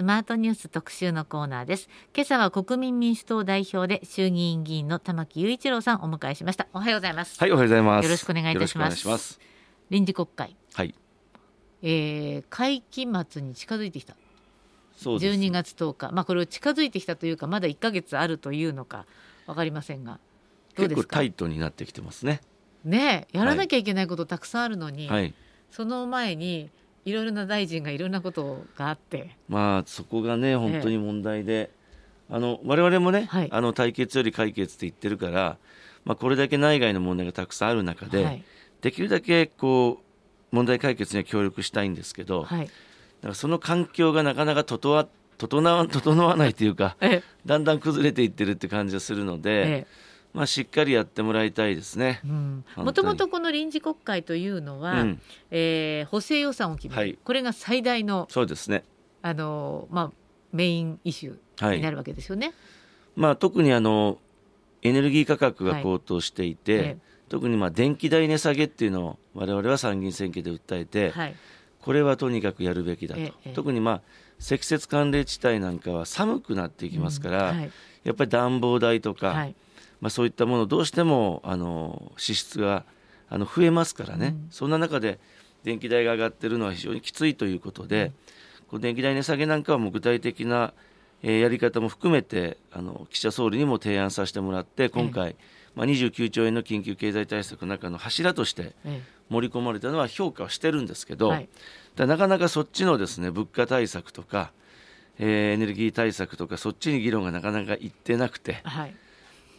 スマートニュース特集のコーナーです。今朝は国民民主党代表で衆議院議員の玉木雄一郎さんお迎えしました。おはようございます。はいおはようございます。よろしくお願いいたします。臨時国会。はいえー、会期末に近づいてきた。そうです12月10日。まあこれを近づいてきたというかまだ1か月あるというのかわかりませんが。どうですか？結構タイトになってきてますね。ねやらなきゃいけないことたくさんあるのに、はい。その前にいろいろな大臣がいろんなことがあって。まあそこがね本当に問題で、あの我々もね、はい。あの対決より解決って言ってるから、まあ、これだけ内外の問題がたくさんある中で、はい。できるだけこう問題解決には協力したいんですけど、はい。だからその環境がなかなか整わ整わ整わないというかえだんだん崩れていってるって感じがするので、えまあ、しっかりやってもらいたいですね。もともとこの臨時国会というのは、うん。えー補正予算を決める、はい。これが最大のそうですね。あの、まあ、メインイシューになるわけですよね。まあ、特にあのエネルギー価格が高騰していて、ええ。特にまあ電気代値下げっていうのを我々は参議院選挙で訴えて、はい。これはとにかくやるべきだと、ええ特にまあ積雪寒冷地帯なんかは寒くなっていきますから、うん。はい。やっぱり暖房代とか、はいまあ、そういったものどうしてもあの支出があの増えますからね、うん。そんな中で電気代が上がってるのは非常にきついということで、こう電気代値下げなんかはもう具体的な、えーやり方も含めてあの岸田総理にも提案させてもらって今回、まあ、29兆円の緊急経済対策の中の柱としてえ盛り込まれたのは評価はしてるんですけえど、なかなかそっちのですね物価対策とか、えーエネルギー対策とかそっちに議論がなかなかいってなくて、はい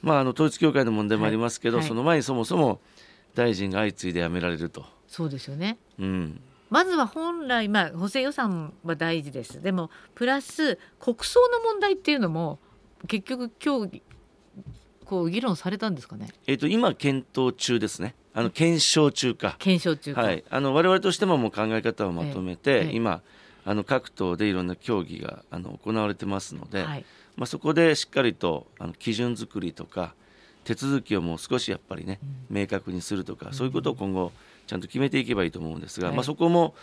まあ、あの統一教会の問題もありますけど、はい。はいその前にそもそも大臣が相次いで辞められると。そうですよね。うん。まずは本来、まあ、補正予算は大事です。でもプラス国葬の問題っていうのも結局今日こう議論されたんですかね？えー、と今検討中ですね。あの検証中か、検証中か。はい、あの我々としてももう考え方をまとめて、ええええ。今あの各党でいろんな協議があの行われてますので、はいまあ、そこでしっかりとあの基準作りとか手続きをもう少しやっぱりね、明確にするとか、そういうことを今後ちゃんと決めていけばいいと思うんですが、はい。まあ、そこも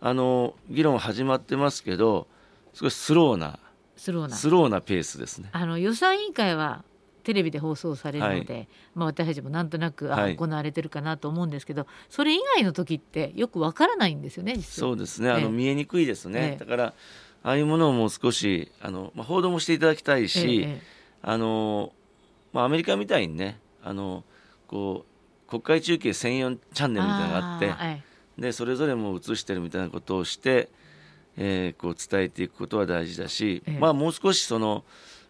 あの議論は始まってますけど少しスローなスローな。スローなペースですね。あの予算委員会はテレビで放送されるので、まあ、私たちもなんとなくあ、はい。行われてるかなと思うんですけどそれ以外の時ってよくわからないんですよねそうですね、あええ。の見えにくいですね、ええ。だからああいうものをもう少しあの、まあ、報道もしていただきたいし、ええあのまあ、アメリカみたいにねあのこう国会中継専用チャンネルみたいなのがあってあーえでそれぞれも映してるみたいなことをして、えーこう伝えていくことは大事だし、ええ。まあ、もう少しその、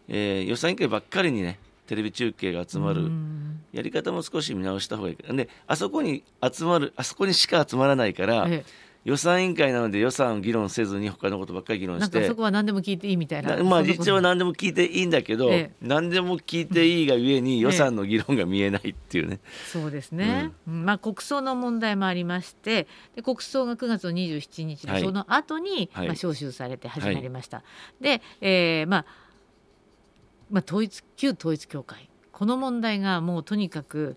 えー予算委員会ばっかりにねテレビ中継が集まうるん。やり方も少し見直した方がいい。であそこに集まるあそこにしか集まらないから、え予算委員会なので予算を議論せずに他のことばっかり議え論して。なんかそこは何でも聞いていいみたいな。なまあ実は何でも聞いていいんだけど、ええ。何でも聞いていいがゆえに予算の議論が見えないっていうね、そうですね、うん。まあ、国葬の問題もありましてで国葬が9月の27日で、はい。その後に、はい。まあ、召集されて始まりました、で、えーまあまあ、統一旧統一教会。この問題がもうとにかく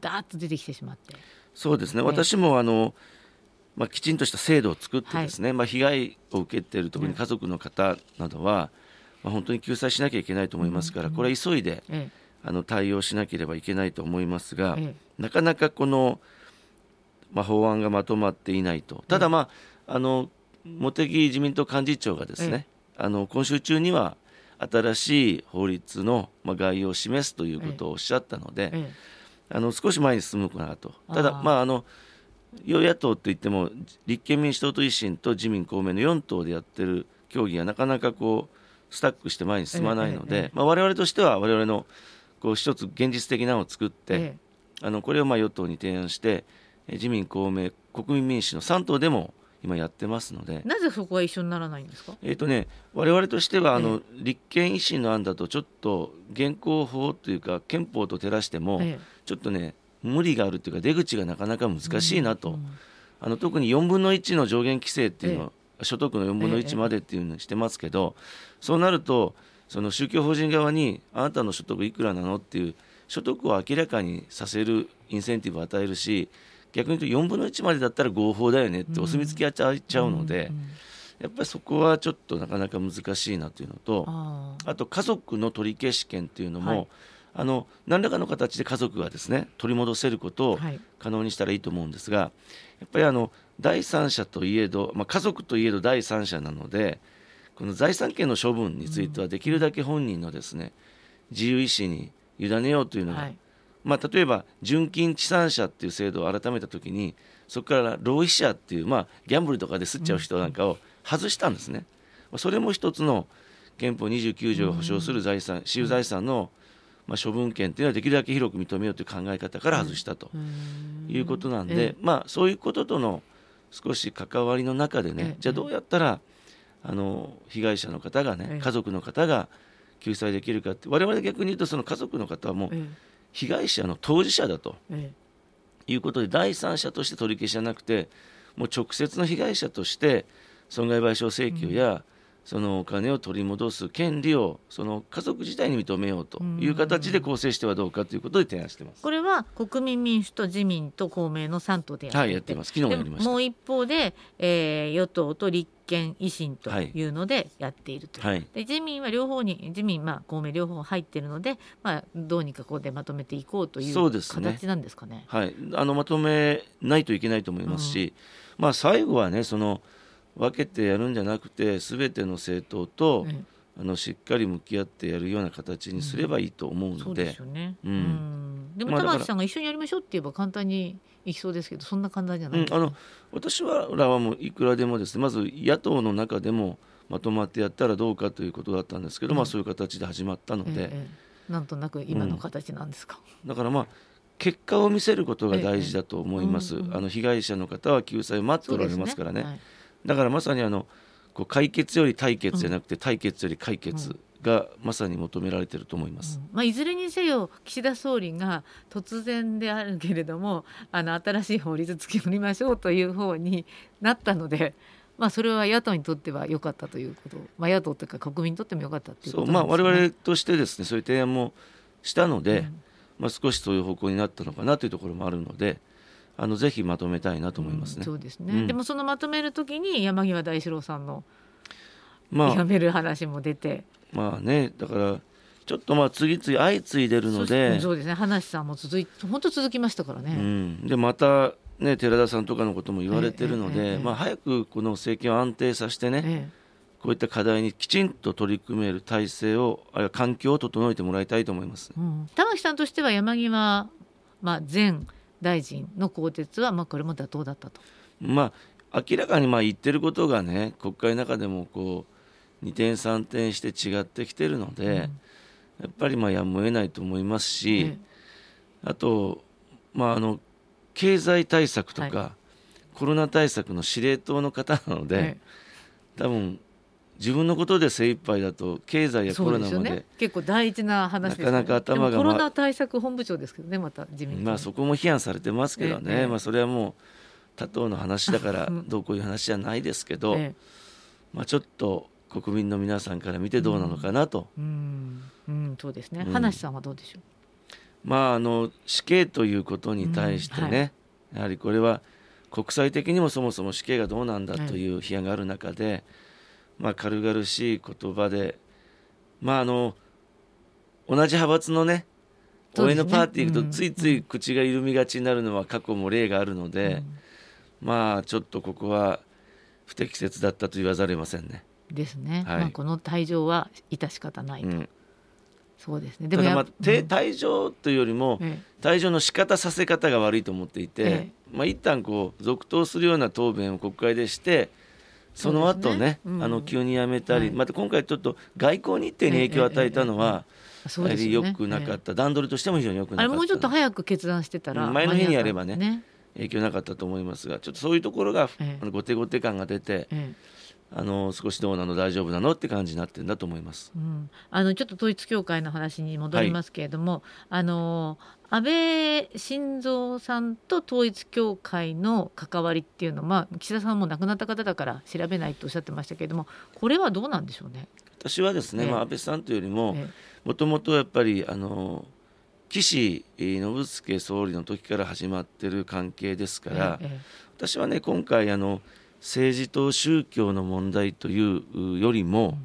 ダーッと出てきてしまって。そうですね、ええ。私もあの、まあ、きちんとした制度を作ってですね、まあ、被害を受けている特に家族の方などは、まあ、本当に救済しなきゃいけないと思いますから、これは急いでえあの対応しなければいけないと思いますが、えなかなかこの、まあ、法案がまとまっていないと、ただ、まあ、あの茂木自民党幹事長がですね、あの今週中には新しい法律の、まあ、概要を示すということをおっしゃったので、ええ。あの少し前に進むかなと、ただ、まあ、あの与野党といっても、立憲民主党と維新と自民、公明の4党でやってる協議がなかなかこうスタックして前に進まないので、ええええまあ、我々としては、我々のこう一つ現実的なのを作って、えあのこれをまあ与党に提案して、え自民、公明、国民民主の3党でも今やってますので。え、なぜそこは一緒にならないんですか？えーとね、我々としてはあの、立憲維新の案だとちょっと現行法というか憲法と照らしても、え。ちょっとね無理があるというか出口がなかなか難しいなと、うんあの特に4分の1の上限規制っていうの、所得の4分の1までっていうのにしてますけど、そうなるとその宗教法人側にあなたの所得いくらなのっていう所得を明らかにさせるインセンティブを与えるし逆に言うと4分の1までだったら合法だよねってお墨付きやっちゃうので、やっぱりそこはちょっとなかなか難しいなというのとあと家族の取り消し権っていうのも、はいあの何らかの形で家族がですね取り戻せることをはい。可能にしたらいいと思うんですがやっぱりあの第三者といえど、まあ、家族といえど第三者なのでこの財産権の処分についてはできるだけ本人のですね自由意志に委ねようというのが、はい。まあ、例えば純金地産者っていう制度を改めた時にそこから浪費者っていう、まあ、ギャンブルとかで吸っちゃう人なんかを外したんですね。まあそれも一つの憲法29条が保障する財産、私有財産の、まあ、処分権っていうのはできるだけ広く認めようという考え方から外したということなんで、えまあ、そういうこととの少し関わりの中でえねえじゃあどうやったらあの被害者の方がええ。ね家族の方が救済できるかって我々逆に言うとその家族の方はもうえ被害者の当事者だとええ。いうことで第三者として取り消しじゃなくてもう直接の被害者として損害賠償請求や、そのお金を取り戻す権利をその家族自体に認めようという形で構成してはどうかということで提案してます。これは国民民主と自民と公明の3党でやっていてはいやってます。昨日もやりました。でもう一方で、えー与党と立憲維新とい。うのでやっていると。いう、はい。で自民は両方に自民、まあ、公明両方入っているので、まあ、どうにかここでまとめていこうといそう形なんですかね。はい、あのまとめないといけないと思いますし、まあ、最後はねその分けてやるんじゃなくて全ての政党と、えあのしっかり向き合ってやるような形にすればいいと思うので,、でも玉木さんが一緒にやりましょうって言えば簡単にいきそうですけどそんな簡単じゃないうんあの私はらはもういくらでもです。ねまず野党の中でもまとまってやったらどうかということだったんですけど、うんまあ、そういう形で始まったので、ええええ。なんとなく今の形なんですか？だからまあ結果を見せることが大事だと思います、あの被害者の方は救済を待っておられますからね。はいだからまさにあのこう解決より対決じゃなくて、対決より解決がまさに求められていると思います。うんまあ、いずれにせよ岸田総理が突然であるけれどもあの新しい法律作りましょうという方になったので、まあ、それは野党にとっては良かったということ、まあ、野党というか国民にとっても良かったというそことうまあ我なんですね。々としてですねそういう提案もしたので、うんまあ、少しそういう方向になったのかなというところもあるのであのぜひまとめたいなと思いますね。うんそうですね、うん。でもそのまとめるときに山際大志郎さんのまあ。やめる話も出て、まあねだからちょっとまあ次々相次いでるのそでそうですね。話さんも続い本当続きましたからうね。ん、でまたね寺田さんとかのことも言われてるので、ええええまあ、早くこの政権を安定させてね、えこういった課題にきちんと取り組める体制をあるいは環境を整えてもらいたいと思います。えうん、玉木さんとしては山際、まあ、前大臣の更迭は、まあ、これも妥当だったと。まあ明らかにまあ言ってることがね国会の中でもこう二転三転して違ってきてるので、やっぱりまあやむを得ないと思いますし、えあとまああの経済対策とか、はコロナ対策の司令塔の方なので、え。多分自分のことで精一杯だと経済やコロナまでね結構大事な話ですよね。なかなか頭がコロナ対策本部長ですけどねまた自民党まあそこも批判されてますけどね、ええまあそれはもう他党の話だからうん どうこういう話じゃないですけど、ええ。まあちょっと国民の皆さんから見てどうなのかなと、うん、うん、そうですね。うん。話さんはどうでしょまああの死刑ということに対してね、うんやはりこれは国際的にもそもそも死刑がどうなんだという批判がある中で、まあ軽々しい言葉でまああの同じ派閥のね応援のパーティー行くうんとついつい口が緩みがちになるのは過去も例があるのう。で、まあちょっとここは不適切だったと言わざるを得ませんね。うんですね。はいまあこの退場は致し方ないと。うん、そうですね。でもまあ、やってうん退場というよりもえ退場の仕方させ方が悪いと思っていて、えまあ一旦こう続投するような答弁を国会でしてその後ねねうん。あの急に辞めたり、はい。また今回ちょっと外交日程に影響を与えたのは、えそうですよくなかった、段取りとしても非常に良くなかった。あれもうちょっと早く決断してたらうん。前の日にやればね間に合った。影響なかったと思いますがちょっとそういうところが、ええ。あの後手後手感が出てえあの少しどうなの大丈夫なのって感じになってるんだと思います。うん、あのちょっと統一教会の話に戻りますけれども、あの安倍晋三さんと統一教会の関わりっていうのは、まあ、岸田さんも亡くなった方だから調べないとおっしゃってましたけれどもこれはどうなんでしょうね？私はですね、ええ。まあ、安倍さんというよりもえもともとやっぱりあの岸信介総理の時から始まってる関係ですえから、え。私はね今回あの政治と宗教の問題というよりも、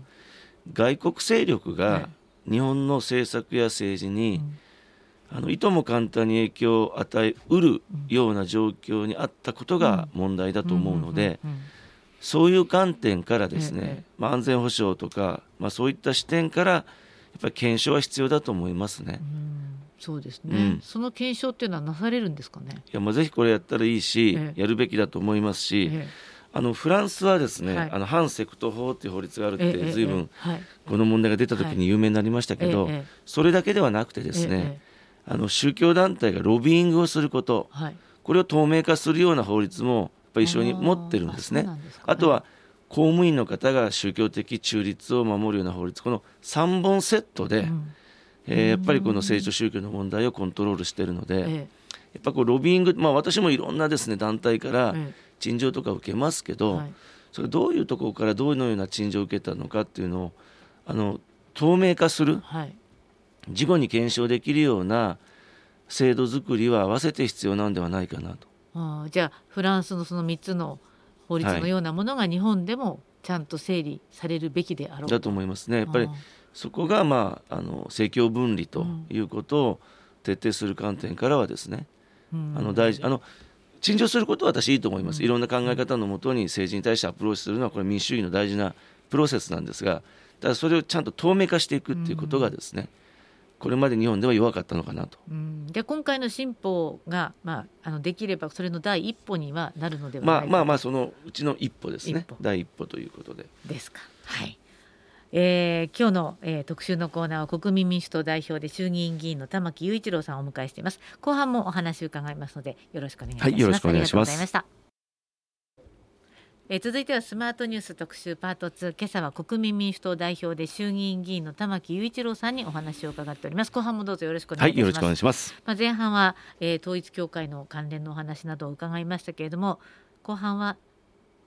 外国勢力が日本の政策や政治に、あのいとも簡単に影響を与えうるような状況にあったことが問題だと思うので、そういう観点からですね、まあ、安全保障とか、まあ、そういった視点からやっぱり検証は必要だと思いますね。そうですね、うん、その検証っていうのはなされるんですかね？いや、まあ、ぜひこれやったらいいし、ええ、やるべきだと思いますし、え、あのフランスはですね、はい、あの反セクト法っていう法律があるって、ずいぶんこの問題が出た時に有名になりましたけど、それだけではなくてですね、あの宗教団体がロビーイングをすること、はい、これを透明化するような法律もやっぱ一緒に持ってるんですね。あとは公務員の方が宗教的中立を守るような法律この3本セットで、うん、えー、やっぱりこの政治と宗教の問題をコントロールしているので、ええ、やっぱこうロビーイング、まあ、私もいろんなですね団体から陳情とか受けますけど、はい、それどういうところからどのような陳情を受けたのかっていうのをあの透明化する、はい、事後に検証できるような制度作りは合わせて必要なんではないかなと。あじゃあフランスのその3つの法律のようなものが日本でもちゃんと整理されるべきであろう、だと思いますね。やっぱりそこが、まあ、あの政教分離ということを徹底する観点からはですね、うん、あの大事あの陳情することは私いいと思います、いろんな考え方のもとに政治に対してアプローチするのはこれ民主主義の大事なプロセスなんですがただそれをちゃんと透明化していくっていうことがですね、うん。これまで日本では弱かったのかなと。うん、で今回の新法が、まあ、あのできればそれの第一歩にはなるのではないか。まあまあまあそのうちの一歩ですね。第一歩ということで。ですか。はいえー、今日の、えー、特集のコーナーは国民民主党代表で衆議院議員の玉木雄一郎さんをお迎えしています。後半もお話を伺いますのでよろしくお願いします、はい、よろしくお願いします。え続いてはスマートニュース特集パート2今朝は国民民主党代表で衆議院議員の玉木雄一郎さんにお話を伺っております。後半もどうぞよろしくお願いします、はい、よろしくお願いします。まあ前半は、えー、統一教会の関連のお話などを伺いましたけれども後半は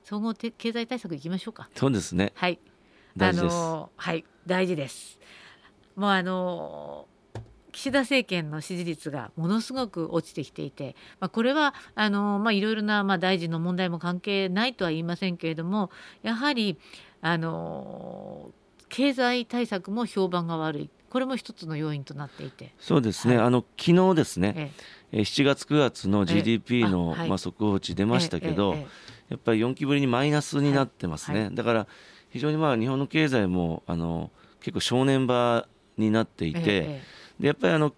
総合経済対策いきましょうか。そうですね。はいあのはい大事です。もうあの岸田政権の支持率がものすごく落ちてきていて、まあ、これはあの、まあ、いろいろな、まあ、大臣の問題も関係ないとは言いませんけれどもやはりあの経済対策も評判が悪い。これも一つの要因となっていて。そうですね、はい、あの昨日ですね、ええ、7月9月の GDP の、はい、まあ、速報値出ましたけど、え、やっぱり4期ぶりにマイナスになってますね、はい、だから非常にまあ日本の経済もあの結構正念場になっていて、でやっぱりあの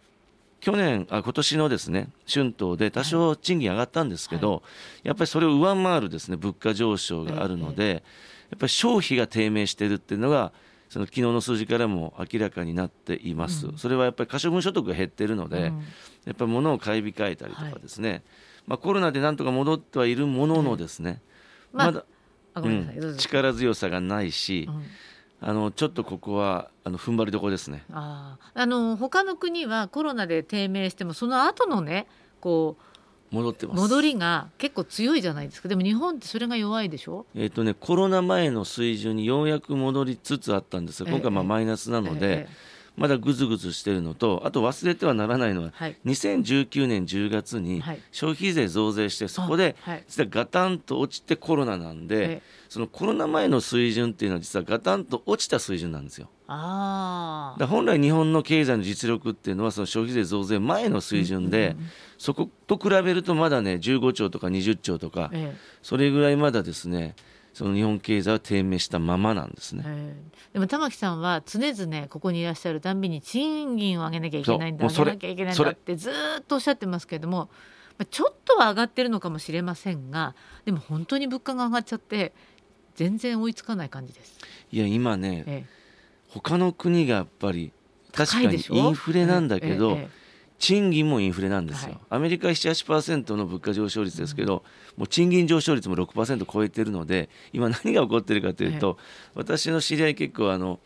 去年あ今年のですね春闘で多少賃金上がったんですけど、はい、やっぱりそれを上回るですね物価上昇があるので、やっぱり消費が低迷しているっていうのがその昨日の数字からも明らかになっています、うん、それはやっぱり可処分所得が減っているので、うん、やっぱり物を買い控えたりとかですね、はい、まあ、コロナでなんとか戻ってはいるもののですね、まあ、まだ、うん、力強さがないし、あのちょっとここはあの踏ん張りどころですね。ああの他の国はコロナで低迷してもその後のねこう戻ってます。戻りが結構強いじゃないですか。でも日本ってそれが弱いでしょ？えっ、とねコロナ前の水準にようやく戻りつつあったんです。が今回まあマイナスなので、えええまだぐずぐずしてるのとあと忘れてはならないのは、はい、2019年10月に消費税増税してそこで実はガタンと落ちてコロナなんで、そのコロナ前の水準っていうのは実はガタンと落ちた水準なんですよ。あだ本来日本の経済の実力っていうのはその消費税増税前の水準で、そこと比べるとまだね15兆とか20兆とか、それぐらいまだですねその日本経済は低迷したままなんですね。でも玉木さんは常々ここにいらっしゃるたんびに賃金を上げなきゃいけないんだ上げなきゃいけないんだってずっとおっしゃってますけれどもちょっとは上がってるのかもしれませんがでも本当に物価が上がっちゃって全然追いつかない感じです。いや今ね、ええ、他の国がやっぱり確かにインフレなんだけど、ええ賃金もインフレなんですよ、はい、アメリカは78%の物価上昇率ですけど、うん、もう賃金上昇率も6%超えてるので今何が起こってるかというと、私の知り合い結構あの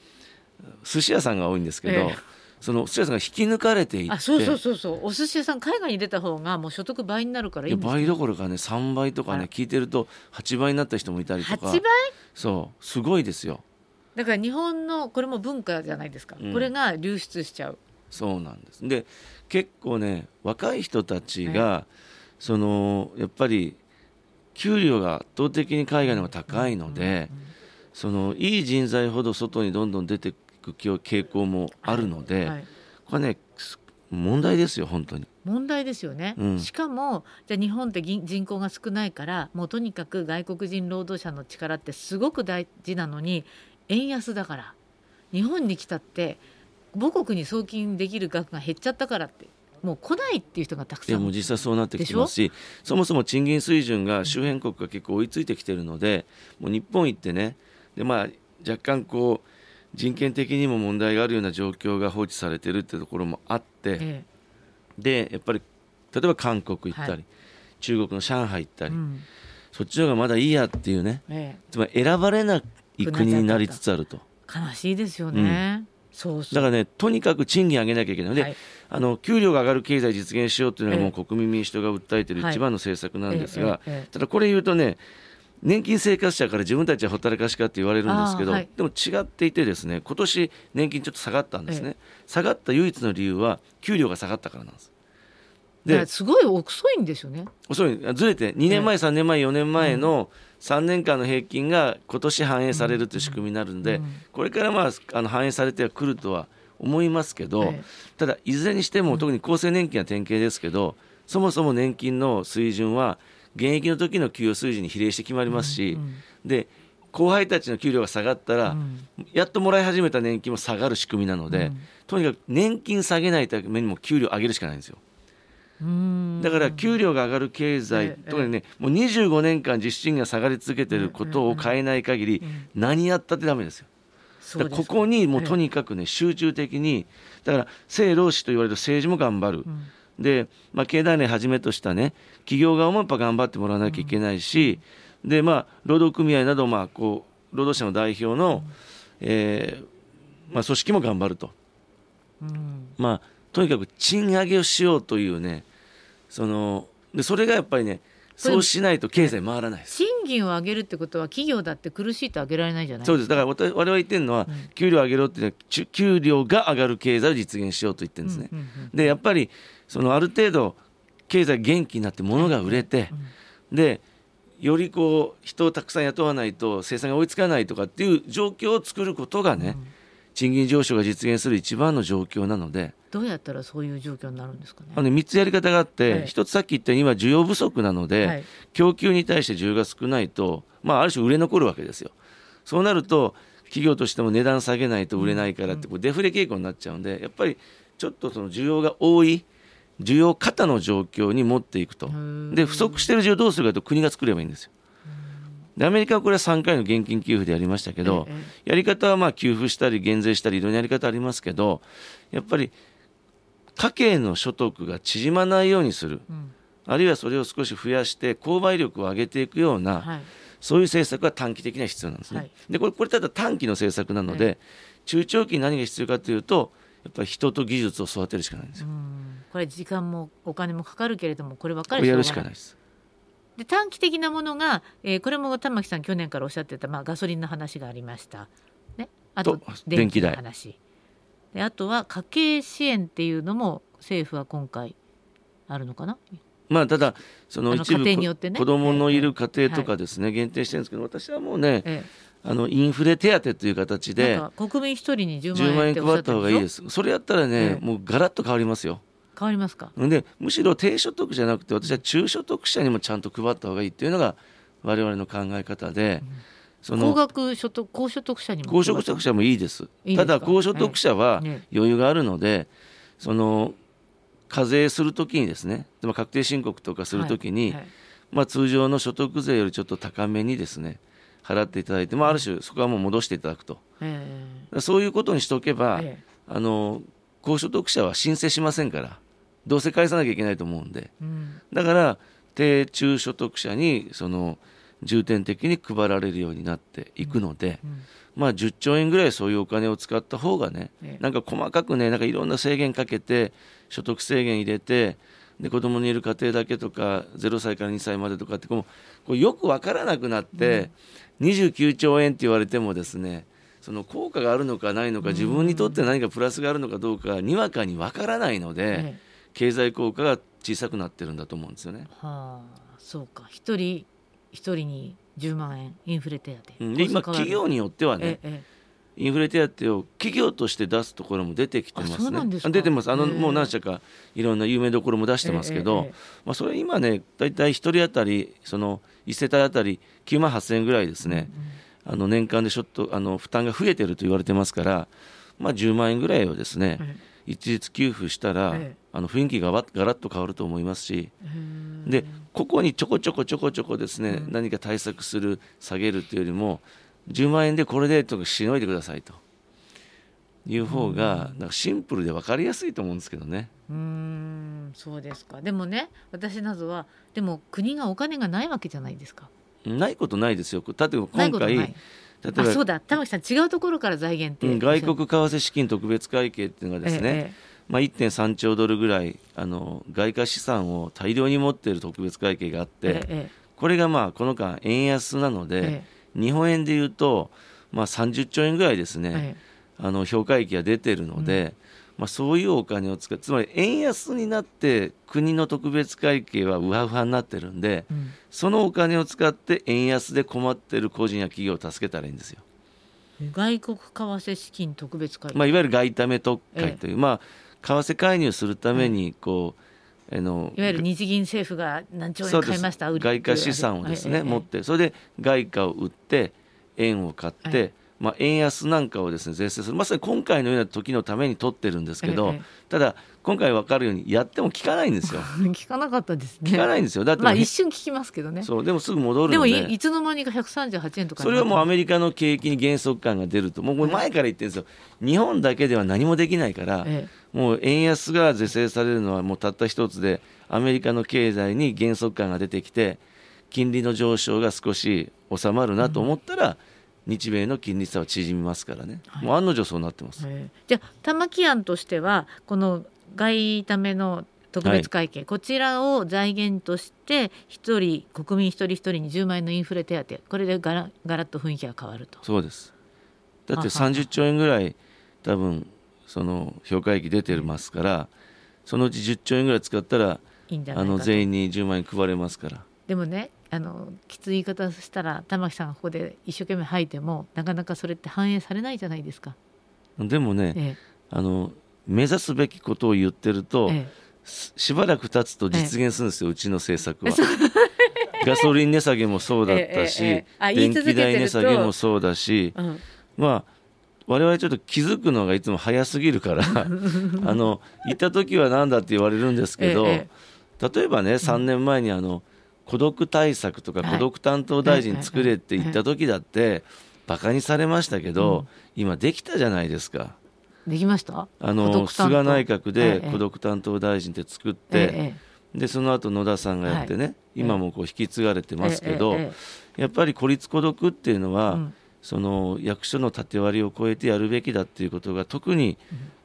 寿司屋さんが多いんですけど、その寿司屋さんが引き抜かれていってそうそうそうそう。お寿司屋さん海外に出た方がもう所得倍になるからいい倍どころかね3倍とかね、聞いてると8倍になった人もいたりとか。8倍？そう。すごいですよ。だから日本のこれも文化じゃないですか、うん、これが流出しちゃうそうなんです。で結構ね若い人たちが、そのやっぱり給料が圧倒的に海外の方が高いので、そのいい人材ほど外にどんどん出ていく傾向もあるので、はいはい、これね問題ですよ本当に。問題ですよね、うん、しかもじゃあ日本って人口が少ないからもうとにかく外国人労働者の力ってすごく大事なのに円安だから。日本に来たって母国に送金できる額が減っちゃったからって。もう来ないっていう人がたくさんいやもう実際そうなってきてますしそもそも賃金水準が周辺国が結構追いついてきてるのでもう日本行ってねでまあ若干こう人権的にも問題があるような状況が放置されてるっていうところもあって、ええ、でやっぱり例えば韓国行ったり、はい、中国の上海行ったり、うん、そっちの方がまだいいやっていうね、ええ、つまり選ばれない国になりつつあると。悲しいですよね、うんそうだからねとにかく賃金上げなきゃいけない。ので、はい、あの給料が上がる経済実現しようというのがもう国民民主党が訴えてい。る一番の政策なんですが、ただこれ言うとね年金生活者から自分たちはほったらかしかって言われるんですけど、はい、でも違っていてですね今年年金ちょっと下がったんですね、下がった唯一の理由は給料が下がったからなんです。ですごい遅いんですよね。遅い。ずれて2年前、3年前4年前の3年間の平均が今年反映されるという仕組みになるんで、これからまああの反映されてはくるとは思いますけど、ただいずれにしても特に厚生年金は典型ですけどそもそも年金の水準は現役の時の給与水準に比例して決まりますし、で後輩たちの給料が下がったら、やっともらい始めた年金も下がる仕組みなので、とにかく年金下げないためにも給料上げるしかないんですよ。だから給料が上がる経済、特にねもう25年間実質賃金が下がり続けてることを変えない限り何やったってダメですよ。だここにもうとにかくね集中的にだから政労使と言われる政治も頑張る、で、まあ、経団連はじめとしたね企業側もやっぱ頑張ってもらわなきゃいけないし、でまあ労働組合などまあこう労働者の代表の、えーまあ、組織も頑張ると。まあとにかく賃上げをしようというねそのでそれがやっぱりねそうしないと経済回らない賃金を上げるってことは企業だって苦しいと上げられないじゃないそうです。だから我々言ってるのは、うん、給料上げろっていうのは給料が上がる経済を実現しようと言ってるんですね、うんうんうん、でやっぱりそのある程度経済元気になって物が売れて、うん、でよりこう人をたくさん雇わないと生産が追いつかないとかっていう状況を作ることがね、うん賃金上昇が実現する一番の状況なのでどうやったらそういう状況になるんですかね？あの、3つやり方があって、はい、1つさっき言ったように今需要不足なので、はい、供給に対して需要が少ないと、まあ、ある種売れ残るわけですよ。そうなると企業としても値段下げないと売れないからってこうデフレ傾向になっちゃうんでやっぱりちょっとその需要が多い需要過多の状況に持っていくと。で不足している需要どうするかと国が作ればいいんですよ。でアメリカはこれは3回の現金給付でやりましたけど、やり方はまあ給付したり減税したりいろんなやり方ありますけどやっぱり家計の所得が縮まないようにする、うん、あるいはそれを少し増やして購買力を上げていくような、はい、そういう政策は短期的には必要なんですね。はい、でこれこれただ短期の政策なので、中長期に何が必要かというとやっぱり人と技術を育てるしかないんですよ。これ時間もお金もかかるけれどもこればっかりやるしかないです。で短期的なものが、えー、これも玉木さん去年からおっしゃってた、まあ、ガソリンの話がありました。ね、あと電気の話。であとは家計支援っていうのも政府は今回あるのかな？まあ、ただその一部家庭によって、ね、子供のいる家庭とかですね、はい、限定してるんですけど私はもうね、ええ、あのインフレ手当という形で国民一人に10万円配った方がいいです。それやったらね、え、もうガラッと変わりますよ変わりますか？でむしろ低所得じゃなくて私は中所得者にもちゃんと配った方がいいっていうのが我々の考え方で、うん、その高額所得高所得者にも高所得者もいいです。ただ高所得者は余裕があるので、その課税するときにですね確定申告とかするときに、はいはい、まあ、通常の所得税よりちょっと高めにですね払っていただいて、まあ、ある種そこはもう戻していただくと、そういうことにしておけば、あの高所得者は申請しませんからどうせ返さなきゃいけないと思うんで、うん、だから低中所得者にその重点的に配られるようになっていくので、うんうん、まあ10兆円ぐらいそういうお金を使った方がね、なんか細かくねなんかいろんな制限かけて所得制限入れてで子供にいる家庭だけとか0歳から2歳までとかってこうこうよく分からなくなって、うん、29兆円って言われてもですねその効果があるのかないのか自分にとって何かプラスがあるのかどうかにわかに分からないので、経済効果が小さくなってるんだと思うんですよね。はあ、そうか。一人一人に10万円インフレ手当、うん。で今企業によってはね、ええインフレ手当を企業として出すところも出てきてますね。ですか。出てます。あの、へえ。もう何社かいろんな有名どころも出してますけど、まあ、それ今ね大体1人当たりその1世帯当たり9万8000円ぐらいですね、あの年間でちょっとあの負担が増えてると言われてますから、まあ、10万円ぐらいをですね、え。一律給付したら、ええあの雰囲気がわガラッと変わると思いますし、でここにちょこちょこちょこちょこですね、うん。何か対策する下げるっていうよりも10万円でこれでとしのいでくださいと。いう方がなんかシンプルで分かりやすいと思うんですけどね。うーんそうですか。でもね私などはでも国がお金がないわけじゃないですか。ないことないですよ。例えば今回あそうだ。玉木さん違うところから財源って、うん外国為替資金特別会計っていうのがですね、えまあ、1.3兆ドルぐらいあの外貨資産を大量に持っている特別会計があって、えええこれがまあこの間円安なのえで、え日本円でいうと、まあ、30兆円ぐらいですね、ええ。あの評価益が出てるので、まあ、そういうお金を使ってつまり円安になって国の特別会計はウハウハになってるんでうん。そのお金を使って円安で困ってる個人や企業を助けたらいいんですよ。外国為替資金特別会計、まあ、いわゆる外為特会という、まあ、為替介入するためにこう、あのいわゆる日銀政府が何兆円買いました外貨資産をですね、ええ持ってそれで外貨を売って円を買って、はい。まあ、円安なんかをですね是正する。まさに今回のような時のために取ってるんですけど、ええ。ただ今回分かるようにやっても効かないんですよ。聞かなかったですね。効かないんですよ。だって、まあ一瞬聞きますけどね。そうでもすぐ戻るで。もいいつの間にか138円とかそれはもうアメメリカの景気に減速感が出ると。もう前から言ってるんですよ。日本だけでは何もできないから、えもう円安が是正されるのはもうたった一つでアメリカの経済に減速感が出てきて金利の上昇が少し収まるなと思ったら、日米の金利差は縮みますからね、はい。もう案の定そうなってます。ええ。じゃあ玉木案としてはこの外為の特別会計、こちらを財源として一人国民一人一人に10万円のインフレ手当。これでガラガラッと雰囲気が変わると。そうです。だってははは30兆円ぐらい多分その評価益出てますからそのうち10兆円ぐらい使ったらあの全員に10万円配れますから。でもねあのきつい言い方したら玉木さんがここで一生懸命吐いてもなかなかそれって反映されないじゃないですか。でもね、え。あの目指すべきことを言ってると、ええ。ししばらく経つと実現するんですよ、うちの政策は。ガソリン値下げもそうだったし、電気代値下げもそうだし、えうん。まあ我々ちょっと気づくのがいつも早すぎるから あの行った時は何だって言われるんですけど、え例えばね3年前にあの孤独対策とかはい。孤独担当大臣作れって言った時だってバカにされましたけど、今できたじゃないですか。できました？あ孤の菅内閣でええ孤独担当大臣って作って、ええでその後野田さんがやってね、今もこう引き継がれてますけど、やっぱり孤立孤独っていうのは、うん。その役所の縦割りを超えてやるべきだっていうことが特に、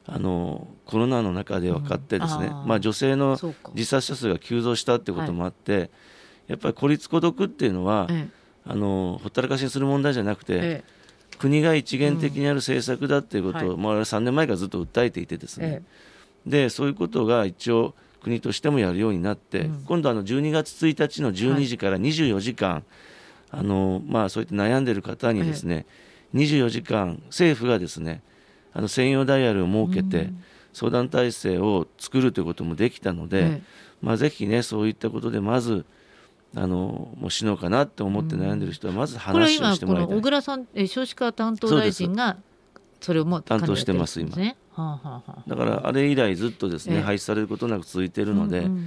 あのコロナの中で分かってですね、うんまあ、女性の自殺者数が急増したってこともあって、やっぱり孤立孤独っていうのは、え。あのほったらかしにする問題じゃなくて、ええ国が一元的にやる政策だっていうことを、はい。まあ、我々3年前からずっと訴えていてですね、えでそういうことが一応国としてもやるようになって、うん。今度あの12月1日の12時から24時間、あのまあ、そういった悩んでる方にですね、24時間政府がですねあの専用ダイヤルを設けて、うん。相談体制を作るということもできたので、ええ。まあ、ぜひねそういったことでまずあのもう死のうかなって思って悩んでる人はまず話を今こしてもらいたい。の小倉さんえ少子化担当大臣がそれをもう担当してます管理やってるんです。ね。はあはあはあ。だからあれ以来ずっとですね、ええ。廃止されることなく続いているので、うんうん。も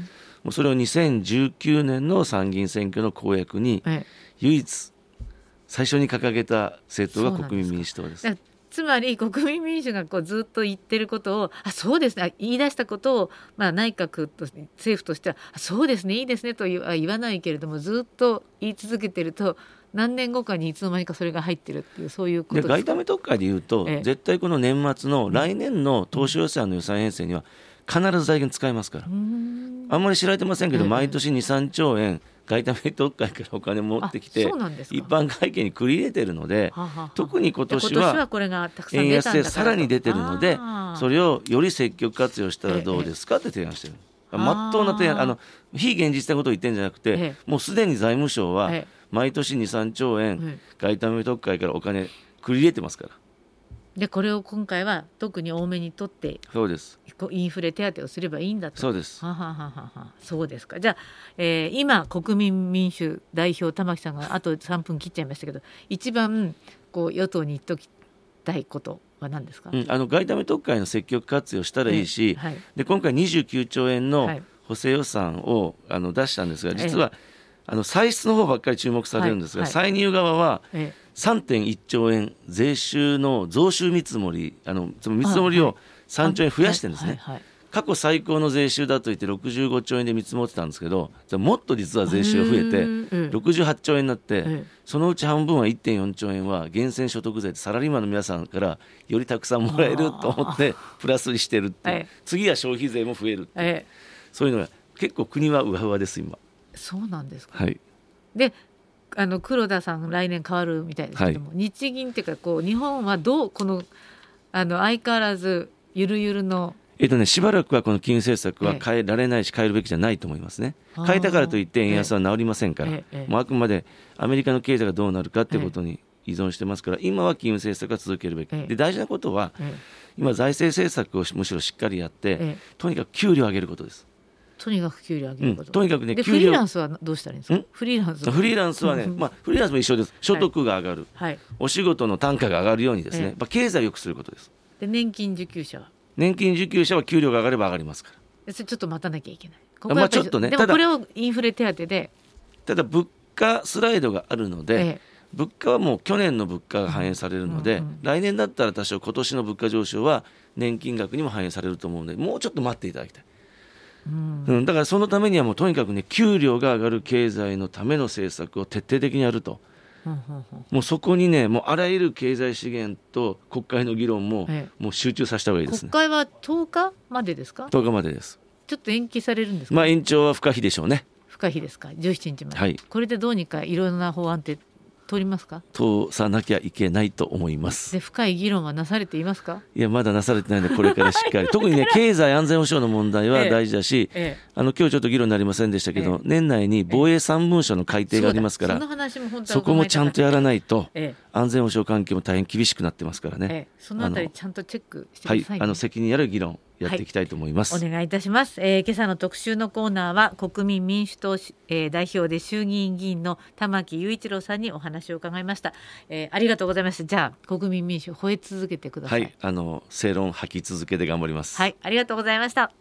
うそれを2019年の参議院選挙の公約にええ。唯一最初に掲げた政党が国民民主党です。だつまり国民民主がこうずっと言ってることをあそうですねあ言い出したことを、まあ、内閣と政府としてはあそうですねいいですねと言言わないけれどもずっと言い続けてると何年後かにいつの間にかそれが入ってるっていうそういうことで外為特会でいうと、ええ。絶対この年末の来年の当初予算の予算編成には必ず財源使いますから。あんまり知られてませんけど、ええ。毎年2、3兆円、外為特会からお金持ってきて一般会計に繰り入れてるので、特に今年は円安でさらに出てるのでそれをより積極活用したらどうですかって提案してる。えまっとうな提案あの非現実的なことを言ってるんじゃなくて、えもうすでに財務省は、ええ。毎年2、3兆円、はい外為特会からお金繰り入れてますから。でこれを今回は特に多めに取ってそうです。こうインフレ手当をすればいいんだと。そうです。ははははは。そうですか。じゃあ、えー今国民民主代表玉木さんがあと3分切っちゃいましたけど一番こう与党に言っときたいことは何ですか、うん、あの外為特会の積極活用したらいいし、はい。で今回29兆円のはい。補正予算をあの出したんですが、実は、あの歳出の方ばっかり注目されるんですが、はい。はい。歳入側はえ3.1兆円税収の増収見積もりあのその見積もりを3兆円増やしてるんですね、過去最高の税収だと言って65兆円で見積もってたんですけどじゃあもっと実は税収が増えてうんうん。68兆円になって、ええ。そのうち半分は1.4兆円は源泉所得税でサラリーマンの皆さんからよりたくさんもらえると思ってプラスにしてるって次は消費税も増えるってそういうのが結構国は上上です今。ーそうなんですか、はい。であの黒田さん来年変わるみたいですけども、日銀っていうかこう日本はどうこのあの相変わらずゆるゆるのえっとね、しばらくはこの金融政策はええ。変えられないし変えるべきじゃないと思いますね。変えたからといって円安は治りませんから、もうあくまでアメリカの経済がどうなるかっていうことに依存してますから今は金融政策は続けるべき、ええ。で大事なことはえ今財政政策をむしろしっかりやって、ええ。とにかく給料を上げることですとにかく給料上げること、うん。とにかくねフリーランスはどうしたらいいんですか？ん？フリーランスフリーランスはね、まあ、フリーランスも一緒です。所得が上がる、はい。お仕事の単価が上がるようにですね、ええ。経済を良くすることです。で年金受給者は？年金受給者は給料が上がれば上がりますから。でそれちょっと待たなきゃいけない。こまあちょっとねでもこれをインフレ手当で、ただ物価スライドがあるので、ええ。物価はもう去年の物価が反映されるので、うんうん来年だったら多少今年の物価上昇は年金額にも反映されると思うのでもうちょっと待っていただきたい、うん。うん、だからそのためにはもうとにかくね給料が上がる経済のための政策を徹底的にやると。うんうんうん。もうそこにねもうあらゆる経済資源と国会の議論も、えもう集中させた方がいいですね。国会は10日までですか？10日までです。ちょっと延期されるんですか、まあ延長は不可避でしょうね。不可避ですか？17日まで、はい。これでどうにかいろんな法案って通りますか？通さなきゃいけないと思います。で深い議論はなされていますか？いやまだなされてないのでこれからしっかり。特にね経済安全保障の問題はええ。大事だし、えあの今日ちょっと議論になりませんでしたけど、ええ。年内に防衛三文書の改定がありますからそうだ。その話も本当はそこもちゃんとやらい、ないとえ安全保障関係も大変厳しくなってますからね、ええ。えそのあたりちゃんとチェックしてくはいださいね、あの責任ある議論やっていきたいと思います、お願いいたします、えー今朝の特集のコーナーは国民民主党、えー代表で衆議院議員の玉木雄一郎さんにお話を伺いました、えーありがとうございました。じゃあ国民民主吠え続けてくださ、はいい。あの正論吐き続けて頑張ります、はい、ありがとうございました